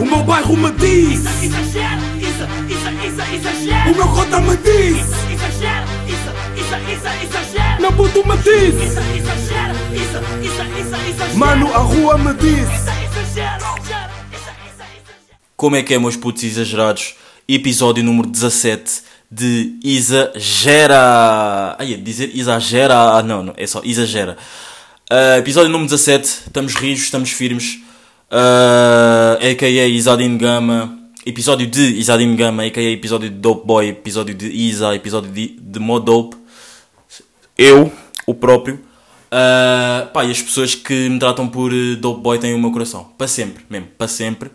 O meu bairro me diz Isso, exagero, isso, isso, isso, exagero. O meu cota me diz Isso, exagero, isso, isso, isso, exagero. Meu puto me diz Isso, exagero, isso, isso, isso, exagero. Mano, a rua me diz Isso, exagero. Como é que é, meus putos exagerados? Episódio número 17 de Exagera. Ai, ia dizer exagera. Ah, não, não, é só exagera. Ah, episódio número 17. Estamos rijos, estamos firmes. Uh, a.k.a. Isadine Gama. Episódio de Isadine Gama, a.k.a. episódio de Dope Boy, episódio de Isa, episódio de, de Modope. Eu, o próprio. Ah, pá, e as pessoas que me tratam por eh, Dope Boy têm o meu coração. Para sempre, mesmo, para sempre.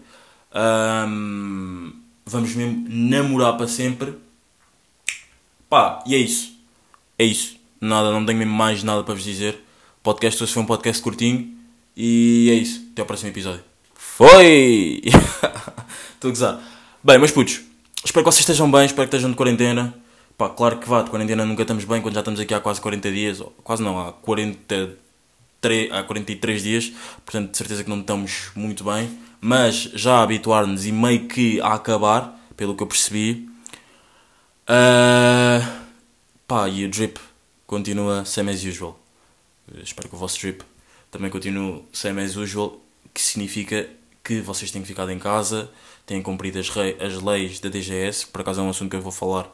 Ahm, vamos mesmo namorar para sempre. Pá, e é isso. É isso. Nada, não tenho mesmo mais nada para vos dizer. Podcast hoje foi um podcast curtinho. E é isso. Até ao próximo episódio. Foi! Estou a gozar. Bem, meus putos, espero que vocês estejam bem, espero que estejam de quarentena. Pá, claro que vá, de quarentena nunca estamos bem quando já estamos aqui há quase 40 dias. Ou, quase não, há 43, há 43 dias. Portanto, de certeza que não estamos muito bem. Mas já a habituar-nos e meio que a acabar, pelo que eu percebi. Ah, pá, e o drip continua same as usual. Espero que o vosso drip também continue same as usual, que significa que vocês têm ficado em casa, têm cumprido as, as leis da DGS, por acaso é um assunto que eu vou falar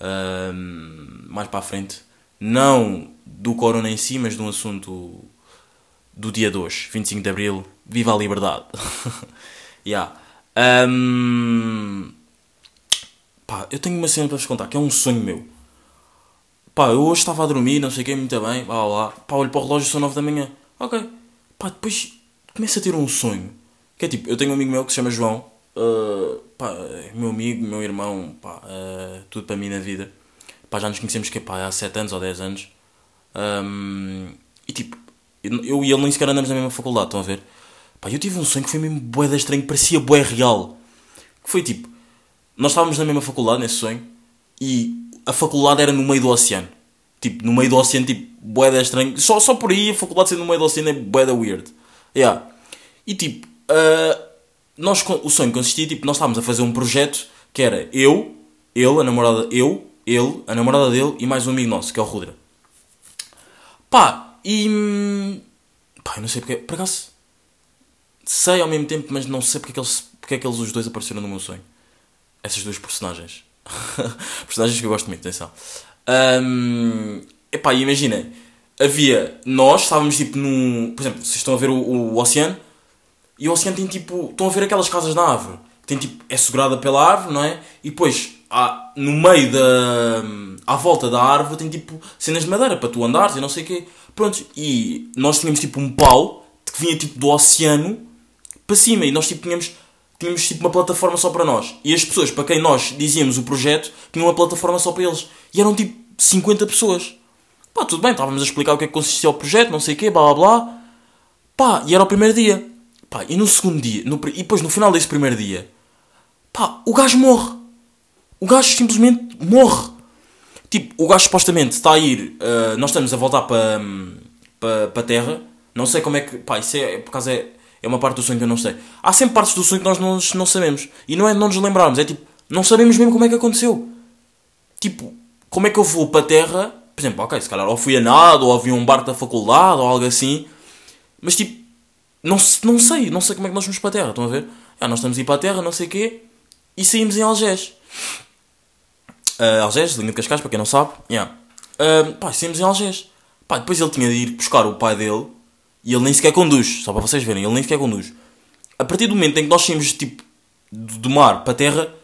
ahm, mais para a frente. Não do corona em si, mas de um assunto do dia 2, 25 de Abril. Viva a liberdade! yeah. Ahm, pá, eu tenho uma cena para vos contar, que é um sonho meu. Pá, eu hoje estava a dormir, não sei o que, muito bem, vá lá. Pá, olho para o relógio, são 9 da manhã. Ok. Pá, depois começo a ter um sonho. Que é tipo, eu tenho um amigo meu que se chama João. uh, pá, é meu amigo, meu irmão, pá, uh, tudo para mim na vida. Pá, já nos conhecemos que, pá, há 7 anos ou 10 anos. Um, e tipo, eu eu e ele nem sequer andamos na mesma faculdade, estão a ver? Pá, eu tive um sonho que foi mesmo bué da estranho, parecia bué real. Que foi tipo, nós estávamos na mesma faculdade nesse sonho e a faculdade era no meio do oceano. Tipo, no meio do oceano, tipo, bué da estranho. Só, só por aí a faculdade sendo no meio do oceano é bué da weird. Yeah. E tipo, ah, nós, o sonho consistia, tipo, nós estávamos a fazer um projeto que era eu, ele, a namorada, eu, ele, a namorada dele e mais um amigo nosso, que é o Rudra. Pá, e. hum, Pá, eu não sei porque. Por acaso. Sei ao mesmo tempo, mas não sei porque é que eles, porque é que eles os dois apareceram no meu sonho. Essas duas personagens. personagens que eu gosto muito, atenção. Hum, epá, imagina. Havia. Nós estávamos tipo num. Por exemplo, vocês estão a ver o, o oceano. E o oceano tem tipo. Estão a ver aquelas casas na árvore. Tem tipo. É segurada pela árvore, não é? E depois, há, no meio da. À volta da árvore tem tipo cenas de madeira para tu andares e não sei o quê. Pronto. E nós tínhamos tipo um pau que vinha tipo do oceano para cima. E nós tipo tínhamos. Tínhamos tipo uma plataforma só para nós. E as pessoas para quem nós dizíamos o projeto tinham uma plataforma só para eles. E eram tipo 50 pessoas. Pá, tudo bem, estávamos a explicar o que é que consistia o projeto, não sei o quê, blá blá blá. Pá, e era o primeiro dia. Pá, e no segundo dia, no e depois no final desse primeiro dia, pá, o gajo morre. O gajo simplesmente morre. Tipo, o gajo supostamente está a ir, ah, nós estamos a voltar para para para a Terra. Não sei como é que, pá, isso é, por acaso é, é uma parte do sonho que eu não sei. Há sempre partes do sonho que nós não, não sabemos. E não é não nos lembrarmos, é tipo, não sabemos mesmo como é que aconteceu tipo, como é que eu vou para a Terra? Por exemplo, ok, se calhar ou fui a nada, ou havia um barco da faculdade, ou algo assim. Mas tipo, não, não sei, não sei como é que nós fomos para a Terra, estão a ver? Ah, nós estamos a ir para a Terra, não sei o quê, e saímos em Algés. Ah, Algés, linha de Cascais, para quem não sabe. Yeah. Ah, pá, saímos em Algés. Pá, depois ele tinha de ir buscar o pai dele, e ele nem sequer conduz, só para vocês verem, ele nem sequer conduz. A partir do momento em que nós saímos, tipo, do mar para a Terra,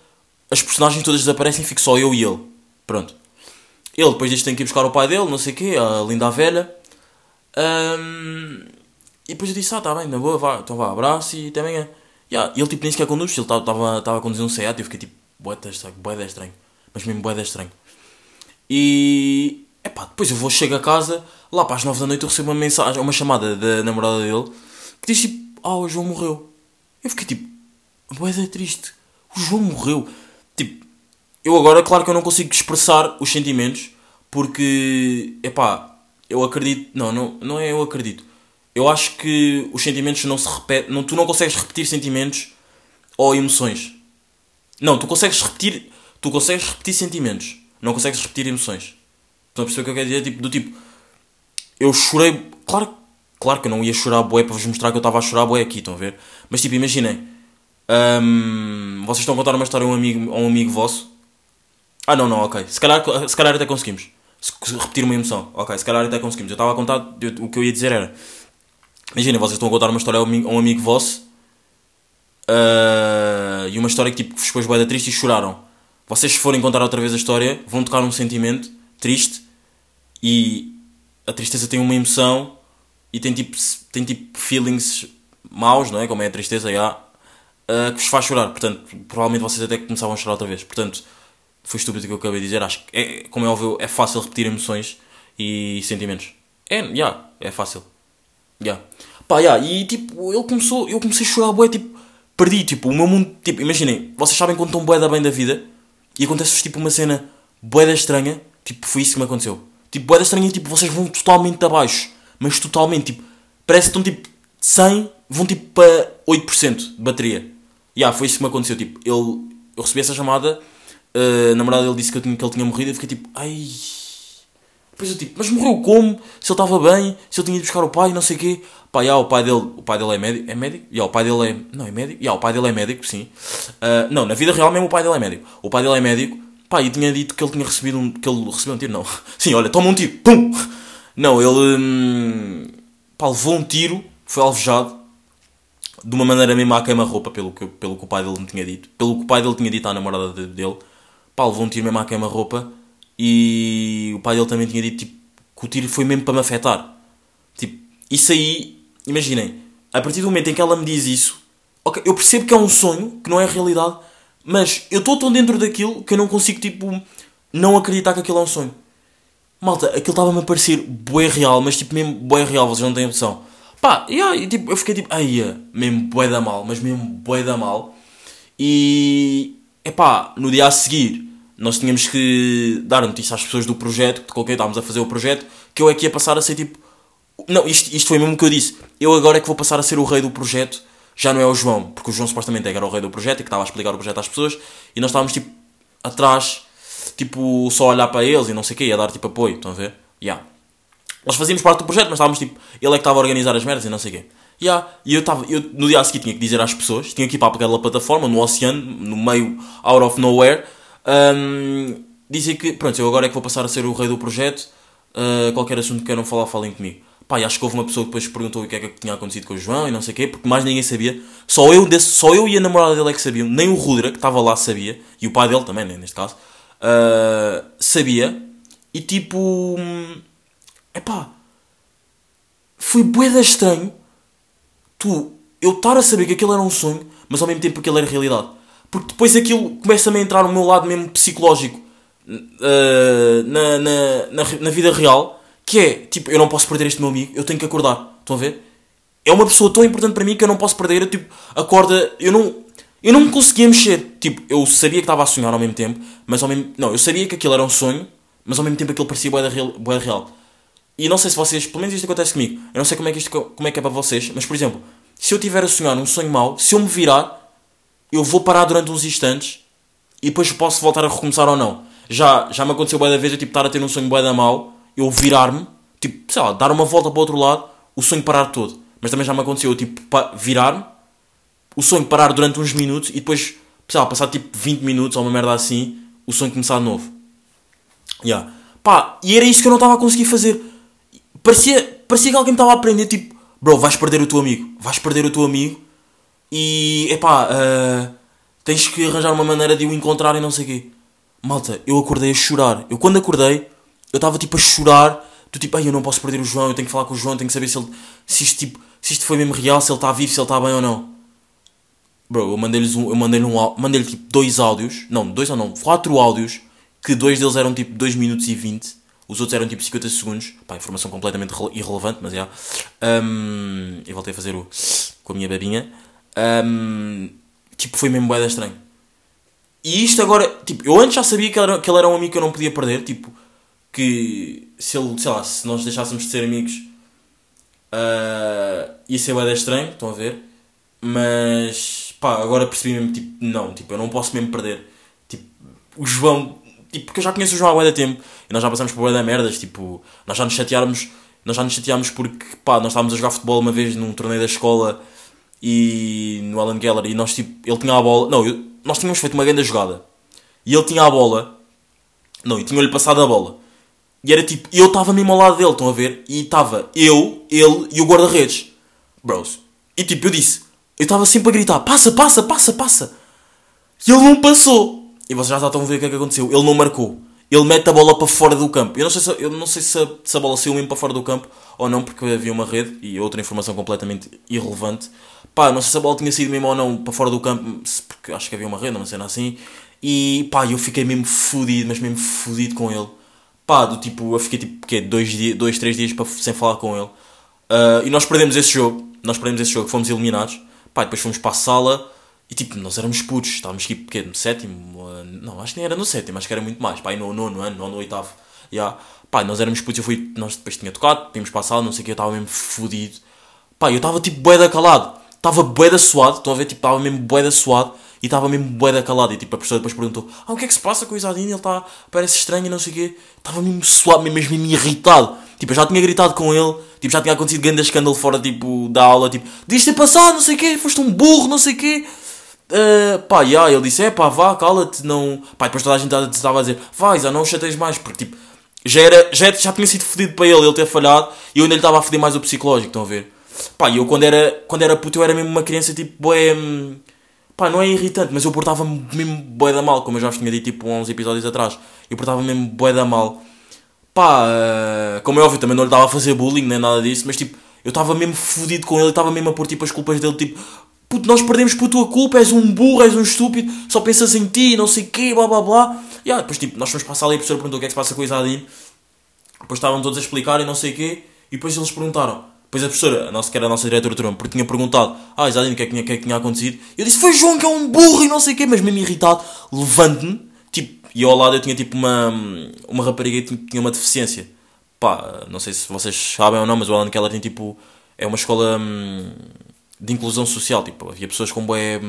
as personagens todas desaparecem, fico só eu e ele. Pronto. Ele depois disto tem que ir buscar o pai dele, não sei o quê, a linda velha. Ahm, e depois eu disse, ah, tá bem, na boa, vá, então vá, abraço e até amanhã. Yeah, e ele tipo nem sequer conduz, ele estava a conduzir um Seat e eu fiquei tipo, bué da estranho, estranho. Mas mesmo bué da estranho. E, epá, depois eu vou, chego a casa, lá para as 9 da noite eu recebo uma mensagem, uma chamada da namorada dele, que diz tipo, ah, o João morreu. Eu fiquei tipo, bué da triste, o João morreu. Tipo, eu agora, claro que eu não consigo expressar os sentimentos, porque, epá, eu acredito, não, não, não é eu acredito. Eu acho que os sentimentos não se repetem, não, tu não consegues repetir sentimentos ou emoções. Não, tu consegues repetir. Tu consegues repetir sentimentos. Não consegues repetir emoções. Estão a perceber o que eu quero dizer? Tipo, do tipo. Eu chorei. Claro, claro que eu não ia chorar bué para vos mostrar que eu estava a chorar bué aqui, estão a ver? Mas tipo, imaginem. hum, vocês estão a contar uma história a um amigo, a um amigo vosso. Ah, não, não, ok. Se calhar, se calhar até conseguimos. Se- repetir uma emoção. Ok, se calhar até conseguimos. Eu estava a contar. eu- o que eu ia dizer era. Imaginem, vocês estão a contar uma história a um amigo, a um amigo vosso. ah, e uma história que tipo, vos pôs bué triste e choraram. Vocês, se forem contar outra vez a história, vão tocar um sentimento triste. E a tristeza tem uma emoção. E tem tipo, tem tipo feelings maus, não é? Como é a tristeza, já. ah, que vos faz chorar. Portanto, provavelmente vocês até começavam a chorar outra vez. Portanto, foi estúpido o que eu acabei de dizer. Acho que, é, como é óbvio, é fácil repetir emoções e sentimentos. É, já, é fácil. Já. Pá, já, e tipo, ele começou, eu comecei a chorar, bué, tipo, perdi, tipo, o meu mundo, tipo, imaginem, vocês sabem quando estão bué da bem da vida e acontece-vos, tipo, uma cena bué da estranha, tipo, foi isso que me aconteceu. Tipo, bué da estranha, tipo, vocês vão totalmente abaixo, mas totalmente, tipo, parece que estão, tipo, 100, vão, tipo, para 8% de bateria. Já, foi isso que me aconteceu, tipo, ele, eu recebi essa chamada, a namorada dele disse que, tinha, que ele tinha morrido e fiquei tipo, ai... Depois eu tipo, mas morreu como? Se ele estava bem, se ele tinha ido buscar o pai, não sei o quê. Pá, já, o pai dele, o pai dele é médico, é médico? Já, o pai dele é, não, é médico? Já, o pai dele é médico, sim. Ah, não, na vida real mesmo o pai dele é médico. O pai dele é médico, pá, e tinha dito que ele tinha recebido um, que ele recebeu um tiro, não. Sim, olha, toma um tiro, pum! Não, ele, hum, pá, levou um tiro, foi alvejado, de uma maneira mesmo à queima-roupa, pelo que, pelo que o pai dele me tinha dito. Pelo que o pai dele tinha dito à namorada de- dele. Pá, levou um tiro mesmo à queima-roupa e o pai dele também tinha dito tipo, que o tiro foi mesmo para me afetar. Tipo, isso aí, imaginem, a partir do momento em que ela me diz isso, ok, eu percebo que é um sonho, que não é realidade, mas eu estou tão dentro daquilo que eu não consigo, tipo, não acreditar que aquilo é um sonho. Malta, aquilo estava-me a parecer bué real, mas tipo mesmo bué real, vocês não têm noção. Pá, e aí, tipo, eu fiquei tipo, ai, é, mesmo bué da mal, mas mesmo bué da mal. E, epá, no dia a seguir, nós tínhamos que dar notícia às pessoas do projeto, com quem estávamos a fazer o projeto, que eu é que ia passar a ser tipo... Não, isto, isto foi mesmo que eu disse. Eu agora é que vou passar a ser o rei do projeto, já não é o João, porque o João supostamente era o rei do projeto e que estava a explicar o projeto às pessoas, e nós estávamos tipo atrás, tipo só a olhar para eles e não sei o quê, e a dar tipo apoio, estão a ver? Yeah. Nós fazíamos parte do projeto, mas estávamos tipo, ele é que estava a organizar as merdas e não sei o quê. Yeah. E eu estava, eu no dia a seguir tinha que dizer às pessoas, tinha que ir para aquela plataforma, no oceano, no meio, out of nowhere, um, dizer que, pronto, eu agora é que vou passar a ser o rei do projeto, uh, qualquer assunto que queiram falar, falem comigo. Pá, e acho que houve uma pessoa que depois perguntou o que é que tinha acontecido com o João e não sei o quê, porque mais ninguém sabia. Só eu, desse, só eu e a namorada dele é que sabiam, nem o Rudra, que estava lá, sabia, e o pai dele também, né, neste caso, uh, sabia, e tipo. Epá, foi bué estranho tu, eu estar a saber que aquilo era um sonho, mas ao mesmo tempo aquilo era realidade. Porque depois aquilo começa-me a entrar no meu lado mesmo psicológico uh, na, na, na, na vida real, que é, tipo, eu não posso perder este meu amigo, eu tenho que acordar. Estão a ver? É uma pessoa tão importante para mim que eu não posso perder. Eu, tipo, acorda, eu não, eu não me conseguia mexer. Tipo, eu sabia que estava a sonhar ao mesmo tempo, mas ao mesmo não, eu sabia que aquilo era um sonho, mas ao mesmo tempo aquilo parecia bué da real, da real. E não sei se vocês, pelo menos isto acontece comigo. Eu não sei como é que isto como é que é para vocês, mas por exemplo, se eu tiver a sonhar um sonho mau, se eu me virar, eu vou parar durante uns instantes e depois posso voltar a recomeçar ou não. Já, já me aconteceu bué da vez eu tipo estar a ter um sonho bué da mau, eu virar-me, tipo, sei lá, dar uma volta para o outro lado, o sonho parar todo. Mas também já me aconteceu eu tipo virar-me, o sonho parar durante uns minutos e depois, sei lá, passar tipo 20 minutos ou uma merda assim, o sonho começar de novo. Yeah. Pá, e era isso que eu não estava a conseguir fazer. Parecia, parecia que alguém me estava a aprender, tipo, bro, vais perder o teu amigo, vais perder o teu amigo e, epá, uh, tens que arranjar uma maneira de o encontrar e não sei o quê. Malta, eu acordei a chorar. Eu quando acordei, eu estava tipo a chorar, do tipo, ai, eu não posso perder o João, eu tenho que falar com o João, tenho que saber se ele, se isto, tipo, se isto foi mesmo real, se ele está vivo, se ele está bem ou não. Bro, eu mandei-lhes um, eu mandei-lhe um, mandei-lhe tipo dois áudios, não, dois ou não, quatro áudios, que dois deles eram tipo 2 minutos e 20, os outros eram tipo 50 segundos, pá, informação completamente rele- irrelevante, mas já. Um, e voltei a fazer o com a minha babinha. Um, tipo, foi mesmo boeda estranho. E isto agora, tipo, eu antes já sabia que ele, era, que ele era um amigo que eu não podia perder, tipo, que se ele, sei lá, se nós deixássemos de ser amigos, uh, ia ser boeda estranho, estão a ver? Mas, pá, agora percebi mesmo, tipo, não, tipo, eu não posso mesmo perder. Tipo, o João, tipo, porque eu já conheço o João há de tempo e nós já passamos por de merdas, tipo, nós já nos chateáramos, nós já nos chateámos porque, pá, nós estávamos a jogar futebol uma vez num torneio da escola e no Alan Geller e nós, tipo, ele tinha a bola, não, eu- nós tínhamos feito uma grande jogada e ele tinha a bola, não, e tinha-lhe passado a bola. E era tipo, eu estava mesmo ao lado dele, estão a ver? E estava eu, ele e o guarda-redes. Bros. E tipo, eu disse, eu estava sempre a gritar, passa, passa, passa, passa. E ele não passou. E vocês já estão a ver o que é que aconteceu. Ele não marcou. Ele mete a bola para fora do campo. Eu não sei se, eu não sei se, a, se a bola saiu mesmo para fora do campo ou não, porque havia uma rede e outra informação completamente irrelevante. Pá, não sei se a bola tinha saído mesmo ou não para fora do campo, porque acho que havia uma rede, uma cena assim. E pá, eu fiquei mesmo fodido, mas mesmo fodido com ele. Pá, do tipo, eu fiquei tipo, quê? Dois, dias, dois três dias para, sem falar com ele. Ah, e nós perdemos esse jogo. Nós perdemos esse jogo, fomos eliminados. Pá, depois fomos para a sala e tipo, nós éramos putos. Estávamos tipo, quê? no sétimo? não, acho que nem era no sétimo, acho que era muito mais. Pá, no nono ano, nono, oitavo. Yeah. Pá, nós éramos putos, eu fui, nós depois tinha tocado, a sala, não sei o que, eu estava mesmo fodido. Pá, eu estava tipo bué calado. Estava bué da suado, estão a ver? Tipo, estava mesmo bué da suado e estava mesmo bué da calado. E tipo, a professora depois perguntou: Ah, o que é que se passa com o Isadinho? Ele está, parece estranho não sei o quê. Estava mesmo suado, mesmo, mesmo irritado. Tipo, eu já tinha gritado com ele, tipo, já tinha acontecido grande escândalo fora, tipo, da aula, tipo, devias ter passado, não sei o quê, foste um burro, não sei o quê. Uh, pá, yeah, ele disse, é pá, vá, cala-te, não... Pá, depois toda a gente estava a dizer, vai, já não chateias mais, porque tipo, já, era, já, já tinha sido fodido para ele, ele ter falhado, e eu ainda estava a foder mais o psicológico, estão a ver? Pá, eu quando era, quando era puto, eu era mesmo uma criança, tipo, boé... hum, Pá, não é irritante, mas eu portava-me mesmo boé da mal, como eu já vos tinha dito, tipo, uns episódios atrás. Eu portava-me mesmo boé da mal. Pá, eh, como é óbvio, também não lhe estava a fazer bullying, nem nada disso, mas tipo, eu estava mesmo fodido com ele, estava mesmo a pôr tipo as culpas dele, tipo, puto, nós perdemos por tua culpa, és um burro, és um estúpido, só pensas em ti, não sei o quê, blá blá blá. E ah, depois tipo, nós fomos para a sala e a professora perguntou o que é que se passa com o Isadinho. Depois estavam todos a explicar e não sei o quê, e depois eles perguntaram. Depois a professora, a nossa, que era a nossa diretora turma, porque tinha perguntado, ah, Isadinho, o que é que tinha, que é que tinha acontecido? E eu disse, foi João que é um burro e não sei o quê, mas mesmo irritado, levante-me, tipo, e ao lado eu tinha tipo uma, uma rapariga que tinha uma deficiência. Pá, não sei se vocês sabem ou não, mas o Alan Keller tem tipo, é uma escola hum, de inclusão social, tipo, havia pessoas com bué,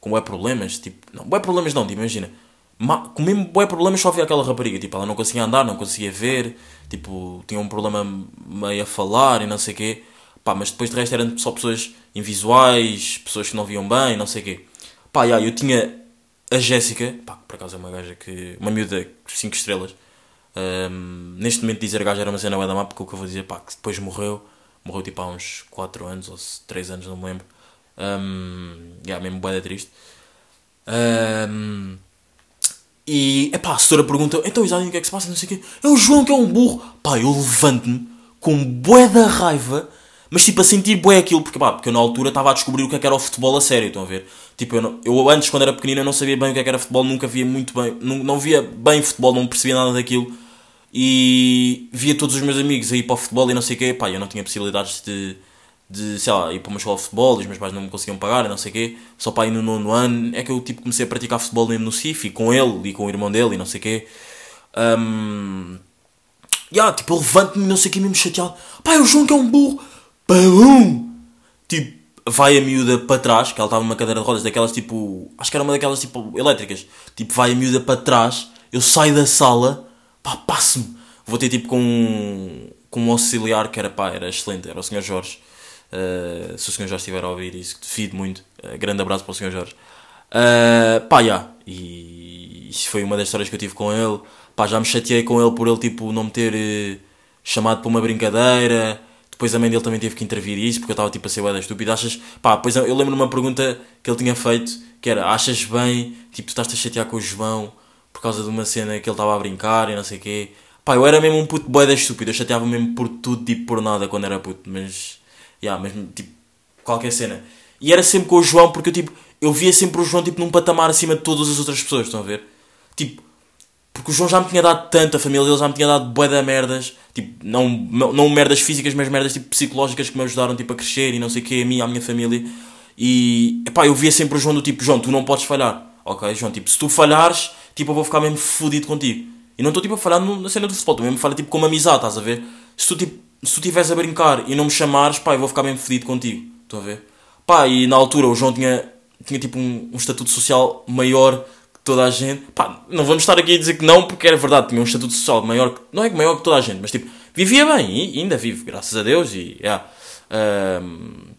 com bué problemas, tipo, não, bué problemas não, tipo, imagina, ma, com mesmo bué problemas só havia aquela rapariga, tipo, ela não conseguia andar, não conseguia ver, tipo, tinha um problema meio a falar e não sei o quê, pá, mas depois de resto eram só pessoas invisuais, pessoas que não viam bem, não sei o quê. Pá, yeah, eu tinha a Jéssica, pá, por acaso é uma gaja que, uma miúda 5 estrelas, Hum, neste momento dizer gaja era uma cena da má, porque o que eu vou dizer, pá, que depois morreu, morreu tipo há uns 4 anos ou 3 anos, não me lembro. Um, yeah, mesmo bué da triste. Um, e, epá, a senhora pergunta, então Isadinho, o que é que se passa? Não sei o quê. É o João que é um burro. Pá, eu levanto-me com bué da raiva, mas tipo a sentir bué aquilo, porque pá, porque eu na altura estava a descobrir o que é que era o futebol a sério, estão a ver? Tipo, eu, não- eu antes, quando era pequenino, eu não sabia bem o que é que era futebol, nunca via muito bem, não, não via bem futebol, não percebia nada daquilo. E via todos os meus amigos a ir para o futebol e não sei o quê, pá, eu não tinha possibilidades de, de sei lá, ir para uma escola de futebol, e os meus pais não me conseguiam pagar e não sei o quê, só para ir no nono ano, é que eu tipo comecei a praticar futebol mesmo no CIF, e com ele e com o irmão dele e não sei o quê. Um, yeah, tipo, eu levanto-me não sei o que, mesmo chateado. Pá, o João que é um burro. Pum! Tipo, vai a miúda para trás, que ela estava numa cadeira de rodas, daquelas tipo. Acho que era uma daquelas tipo elétricas. Tipo, vai a miúda para trás, eu saio da sala, pá, passo-me. Vou ter tipo com um, com um auxiliar que era pá, era excelente, era o Sr. Jorge. Uh, se o Sr. Jorge estiver a ouvir isso, que devido muito. Uh, grande abraço para o Sr. Jorge. Uh, pá, já. E isso foi uma das histórias que eu tive com ele. Pá, já me chateei com ele por ele tipo não me ter eh, chamado para uma brincadeira. Depois a mãe dele também teve que intervir isso porque eu estava tipo a ser bué da estúpida. Achas, pá, depois eu lembro de uma pergunta que ele tinha feito que era: Achas bem, tipo, tu estás-te a chatear com o João por causa de uma cena que ele estava a brincar e não sei o quê. Pá, eu era mesmo um puto bué da estúpido. Eu chateava mesmo por tudo, tipo, por nada quando era puto. Mas, já, mesmo, tipo, qualquer cena. E era sempre com o João porque eu, tipo, eu via sempre o João, tipo, num patamar acima de todas as outras pessoas, estão a ver? Tipo, porque o João já me tinha dado tanto, a família dele já me tinha dado de merdas, tipo, não, não merdas físicas, mas merdas tipo psicológicas que me ajudaram tipo, a crescer e não sei o que, a mim, à minha família. E, epá, eu via sempre o João do tipo, João, tu não podes falhar, ok, João, tipo, se tu falhares, tipo, eu vou ficar mesmo fodido contigo. E não estou tipo a falar na cena do futebol, estou mesmo a falar tipo como amizade, estás a ver? Se tu tipo, se tu estiveres a brincar e não me chamares, pá, eu vou ficar mesmo fodido contigo, estão a ver? Pá, e na altura o João tinha, tinha tipo um, um estatuto social maior que toda a gente. Pá, não vamos estar aqui a dizer que não, porque era verdade, tinha um estatuto social maior, que- não é que maior que toda a gente, mas tipo, vivia bem e ainda vive, graças a Deus. E, yeah. Ahm,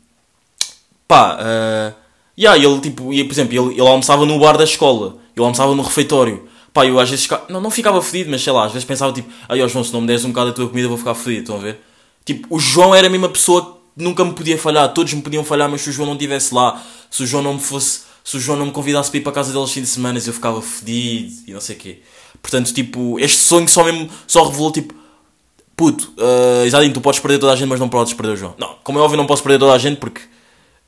pá, uh, yeah, ele tipo, ia, por exemplo, ele, ele almoçava no bar da escola, ele almoçava no refeitório. Pá, eu às vezes fica- não, não ficava fedido, mas sei lá, às vezes pensava tipo, ai ó João, se não me deres um bocado da tua comida vou ficar fedido, estão a ver? Tipo, o João era a mesma pessoa que nunca me podia falhar, todos me podiam falhar, mas se o João não estivesse lá, se o João não me fosse, se o João não me convidasse para ir para a casa dele aos fins de semana, eu ficava fedido e não sei o quê. Portanto, tipo, este sonho só mesmo, só revelou tipo, puto, uh, Isadinho, tu podes perder toda a gente, mas não podes perder o João. Não, como é óbvio, não posso perder toda a gente porque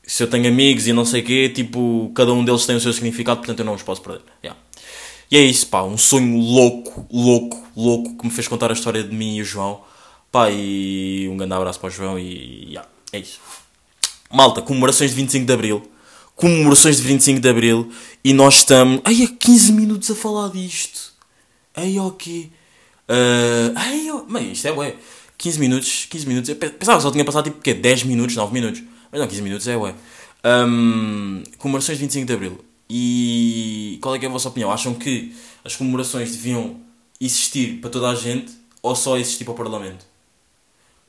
se eu tenho amigos e não sei o quê, tipo, cada um deles tem o seu significado, portanto eu não os posso perder. Yeah. E é isso, pá, um sonho louco, louco, louco que me fez contar a história de mim e o João. Pá, e um grande abraço para o João e yeah, é isso. Malta, comemorações de 25 de Abril. Comemorações de 25 de Abril e nós estamos. Ai, há 15 minutos a falar disto. Ai, ok. Uh, ai, oh, mas isto é ué. 15 minutos, 15 minutos. Eu pe- pensava que só tinha passado tipo quê? 10 minutos, 9 minutos. Mas não, 15 minutos é ué. Um, comemorações de 25 de Abril. E qual é é a vossa opinião? Acham que as comemorações deviam existir para toda a gente ou só existir para o Parlamento?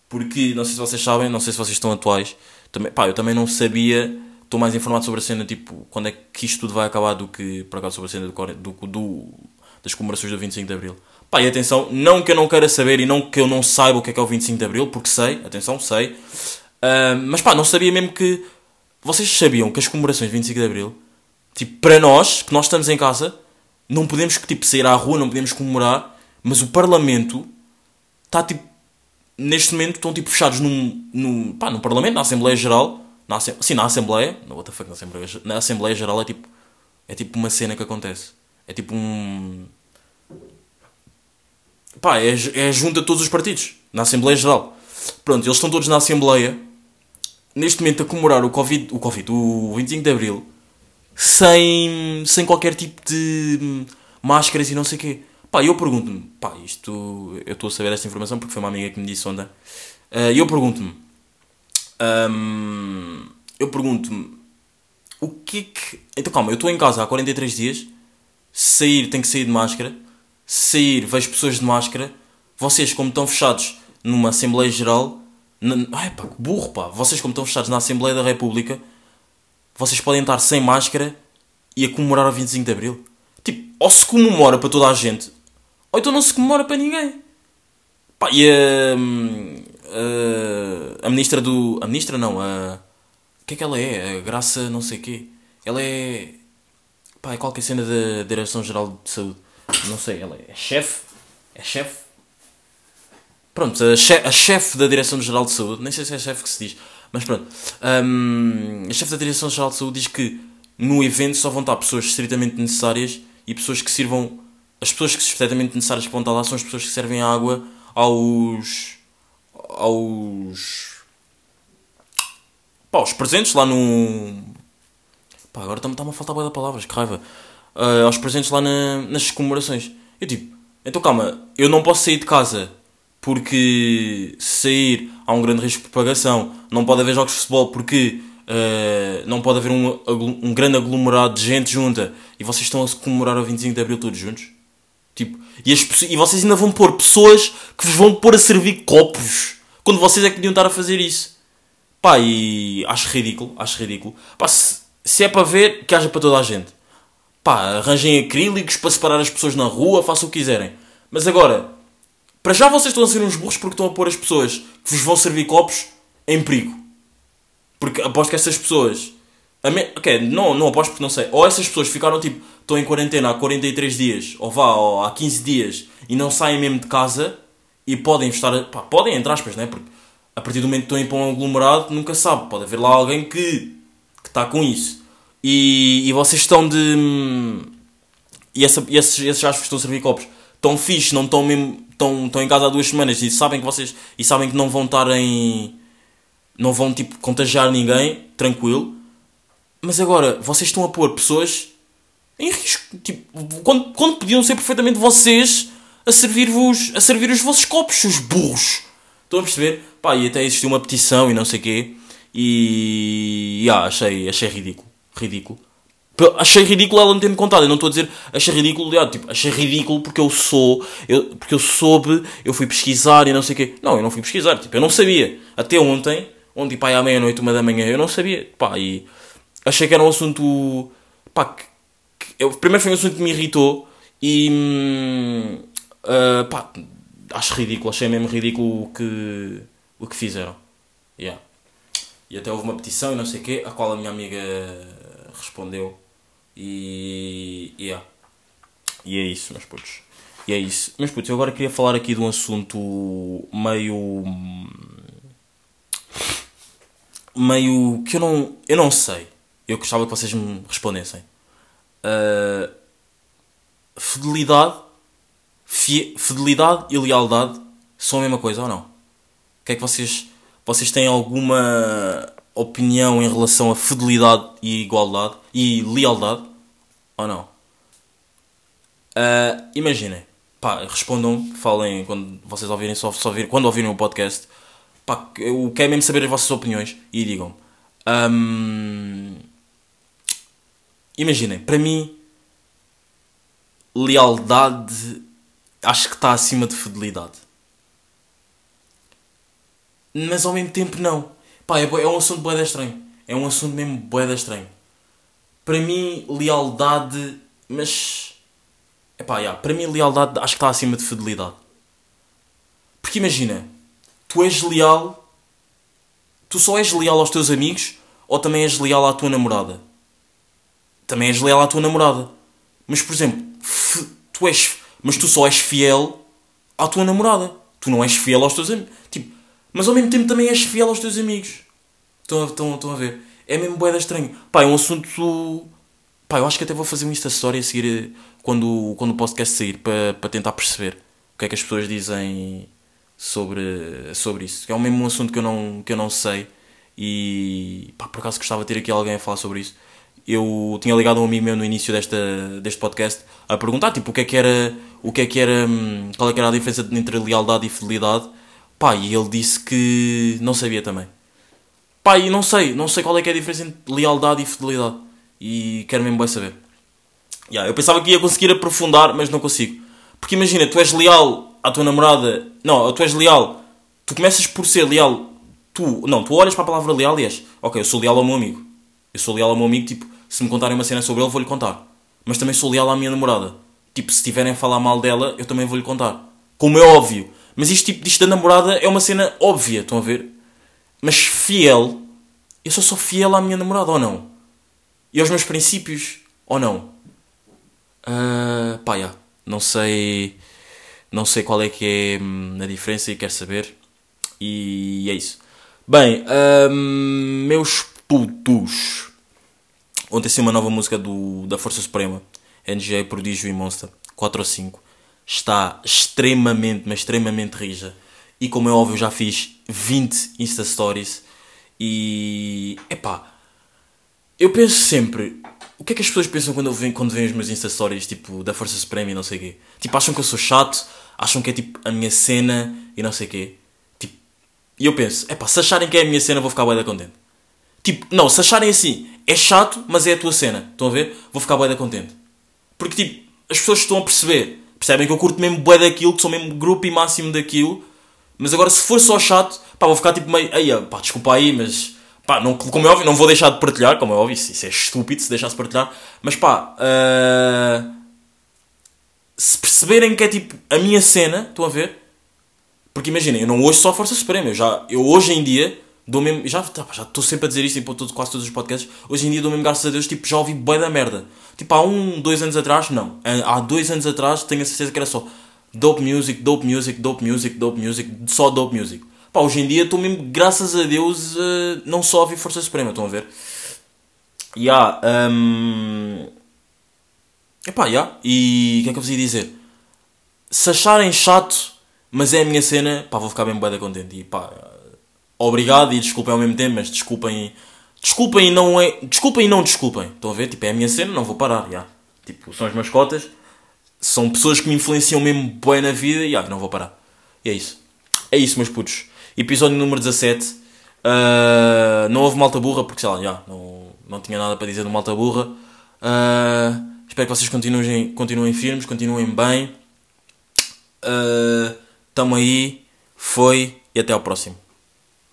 Porque, não sei se vocês sabem, não sei se vocês estão atuais, também, pá, eu também não sabia, estou mais informado sobre a cena, tipo, quando é que isto tudo vai acabar do que, por acaso, sobre a cena do, do, do- das comemorações do 25 de Abril. Pá, e atenção, não que eu não queira saber e não que eu não saiba o que é que é o 25 de Abril, porque sei, atenção, sei, Mas pá, não sabia mesmo que, vocês sabiam que as comemorações de 25 de Abril, tipo, para nós, que nós estamos em casa, não podemos, tipo, sair à rua, não podemos comemorar, mas o Parlamento está, tipo, neste momento estão tipo fechados num, num, pá, no Parlamento, na Assembleia Geral, na, Assem- sim, na Assembleia, no what na Assembleia, na Assembleia Geral é tipo, é tipo uma cena que acontece, é tipo um, pá, é, é a todos os partidos, na Assembleia Geral, pronto, eles estão todos na Assembleia, neste momento a comemorar o Covid, o Covid, o 25 de Abril, sem, sem qualquer tipo de máscaras e não sei o quê. Pá, eu pergunto-me, pá, isto, eu estou a saber esta informação porque foi uma amiga que me disse ontem. Ah, E eu pergunto-me, hum, eu pergunto-me, o que é que. Então calma, eu estou em casa há 43 dias, sair tenho que sair de máscara, sair vejo pessoas de máscara, vocês como estão fechados numa Assembleia Geral, na, ai pá, que burro pá, vocês como estão fechados na Assembleia da República, vocês podem estar sem máscara e a comemorar o 25 de Abril. Tipo, ou se comemora para toda a gente, ou então não se comemora para ninguém. Pá, e a, a, a ministra do. A ministra não, a. O que é que ela é? A Graça não sei quê. Ela é. Pá, é qualquer cena da Direção-Geral de Saúde. Não sei, ela é chefe? É chefe? Pronto, a, che a chefe da Direção-Geral de Saúde, nem sei se é chefe que se diz, mas pronto. Hum, a chefe da Direção-Geral de Saúde diz que no evento só vão estar pessoas estritamente necessárias e pessoas que sirvam. As pessoas que estritamente necessárias vão estar lá são as pessoas que servem água aos. aos. pá, aos presentes lá no. pá, agora está-me a faltar boa de palavras, que raiva. Ah, aos presentes lá na- nas comemorações. Eu tipo, então calma, eu não posso sair de casa porque sair há um grande risco de propagação, não pode haver jogos de futebol porque ah, não pode haver um, um grande aglomerado de gente junta e vocês estão a comemorar o 25 de Abril todos juntos. Tipo, e, as e vocês ainda vão pôr pessoas que vos vão pôr a servir copos quando vocês é que podiam estar a fazer isso. Pá, e acho ridículo, acho ridículo. Pá, se, se é para ver, que haja para toda a gente. Pá, arranjem acrílicos para separar as pessoas na rua, façam o que quiserem. Mas agora, para já vocês estão a ser uns burros porque estão a pôr as pessoas que vos vão servir copos em perigo. Porque aposto que essas pessoas. Me... Ok, não, não aposto porque não sei. Ou essas pessoas ficaram tipo. Estão em quarentena há 43 dias, ou vá, ou há 15 dias, e não saem mesmo de casa e podem estar. Pá, podem, entre aspas, né? Porque a partir do momento que estão em para um aglomerado, nunca sabe. Pode haver lá alguém que que está com isso. E, e vocês estão de. hum, E, essa, e esses, esses que estão a servir copos estão fixe, não estão mesmo. Estão, estão em casa há duas semanas e sabem que vocês. E sabem que não vão estar em. Não vão tipo contagiar ninguém, tranquilo. Mas agora, vocês estão a pôr pessoas em risco. Tipo, quando, quando podiam ser perfeitamente vocês a servir-vos a servir os vossos copos, seus burros. Estão a perceber? Pá, e até existiu uma petição e não sei o quê. E. Yeah, achei, achei ridículo. Ridículo. Achei ridículo ela não ter-me contado. Eu não estou a dizer achei ridículo, ah, tipo, achei ridículo porque eu sou, eu, porque eu soube, eu fui pesquisar e não sei o quê. Não, eu não fui pesquisar, tipo, eu não sabia. Até ontem, ontem, pá, à meia-noite, uma da manhã, eu não sabia. Pá, e achei que era um assunto, pá, que, que- eu, primeiro foi um assunto que me irritou e, ah, pá, acho ridículo, achei mesmo ridículo o que, o que fizeram. Yeah. E até houve uma petição e não sei o quê, a qual a minha amiga respondeu. E. yeah. E é isso, meus putos. E é isso. Mas putos, eu agora queria falar aqui de um assunto meio. meio. que eu não. eu não sei. Eu gostava que vocês me respondessem. Ah, fidelidade. fie- fidelidade e lealdade são a mesma coisa ou não? O que é que vocês. Vocês têm alguma opinião em relação a fidelidade e igualdade e lealdade? Ou não? Ah, imaginem, pá, respondam, falem quando vocês ouvirem, só, só ouvir, quando ouvirem o podcast, pá, eu quero mesmo saber as vossas opiniões e digam. Ahm, imaginem, para mim, lealdade acho que está acima de fidelidade. Mas ao mesmo tempo não. Pá, é, é um assunto boeda estranho. É um assunto mesmo boeda estranho. Para mim, lealdade. Mas. Epá, yeah, para mim, lealdade acho que está acima de fidelidade. Porque imagina, tu és leal. Tu só és leal aos teus amigos ou também és leal à tua namorada? Também és leal à tua namorada. Mas, por exemplo, tu és. Mas tu só és fiel à tua namorada. Tu não és fiel aos teus amigos. Tipo, mas ao mesmo tempo também és fiel aos teus amigos. Estão a, estão, estão a ver? É mesmo boeda estranho. Pá, é um assunto. Pá, eu acho que até vou fazer um Insta Story a seguir quando, quando o podcast sair para, para tentar perceber o que é que as pessoas dizem sobre, sobre isso. É o mesmo assunto que eu não, que eu não sei e pá, por acaso gostava de ter aqui alguém a falar sobre isso. Eu tinha ligado a um amigo meu no início desta, deste podcast a perguntar tipo, o que é que era, o que é que era, hum, qual é que era a diferença entre lealdade e fidelidade. Pá, e ele disse que não sabia também. Pá, e não sei, não sei qual é que é a diferença entre lealdade e fidelidade. E quero mesmo bem saber. Yeah, eu pensava que ia conseguir aprofundar, mas não consigo. Porque imagina, tu és leal à tua namorada. Não, tu és leal. Tu começas por ser leal. Tu, não, tu olhas para a palavra leal e és. Ok, eu sou leal ao meu amigo. Eu sou leal ao meu amigo, tipo, se me contarem uma cena sobre ele, vou-lhe contar. Mas também sou leal à minha namorada. Tipo, se tiverem a falar mal dela, eu também vou-lhe contar. Como é óbvio. Mas isto, tipo, isto da namorada é uma cena óbvia, estão a ver? Mas fiel, eu só sou fiel à minha namorada ou não? E aos meus princípios ou não? Ah, pá, já. Não sei. Não sei qual é que é hum, a diferença e quero saber. E é isso. Bem, hum, meus putos. Ontem saiu uma nova música do, da Força Suprema. NGA, Prodígio e Monster. 4 ou 5. Está extremamente, mas extremamente rija. E como é óbvio, já fiz 20 Insta Stories. E. Epá. Eu penso sempre. O que é que as pessoas pensam quando, eu quando veem os meus Insta Stories, tipo, da Força Suprema e não sei o quê? Tipo, acham que eu sou chato, acham que é tipo a minha cena e não sei o quê. Tipo, e eu penso, epá, se acharem que é a minha cena, vou ficar bem da contente. Tipo, não, se acharem assim, é chato, mas é a tua cena, estão a ver? Vou ficar bem da contente. Porque, tipo, as pessoas estão a perceber, percebem que eu curto mesmo bué daquilo, que sou mesmo grupo e máximo daquilo, mas agora se for só chato, pá, vou ficar tipo meio, aí, pá, desculpa aí, mas Pá, não, como é óbvio, não vou deixar de partilhar, como é óbvio, isso, é estúpido se deixasse de partilhar. Mas pá, ah, se perceberem que é tipo a minha cena, estão a ver? Porque imaginem, eu não ouço só Força Suprema, eu, já, eu hoje em dia dou mesmo. Já tá, estou sempre a dizer isto todo, quase todos os podcasts. Hoje em dia dou mesmo, graças a Deus, tipo, já ouvi bem da merda. Tipo, há um, dois anos atrás, não. Há dois anos atrás tenho a certeza que era só dope music, dope music, dope music, dope music, só dope music. Pá, hoje em dia estou mesmo, graças a Deus, uh, não só a ouvir Força Suprema, estão a ver? E há. Um... Epá, já. E o que é que eu vos ia dizer? Se acharem chato, mas é a minha cena, pá, vou ficar bem bem contente. E pá, obrigado e desculpem ao mesmo tempo, mas desculpem. Desculpem e não é. Desculpem e não desculpem. Estão a ver? Tipo, é a minha cena, não vou parar, já. Tipo, são as minhas cotas. São pessoas que me influenciam mesmo bem na vida e já, não vou parar. E é isso. É isso, meus putos. Episódio número 17. Uh, não houve malta burra, porque sei lá, já, não, não tinha nada para dizer do malta burra. Ah, espero que vocês continuem, continuem firmes, continuem bem. Ah, tamo aí, foi e até ao próximo.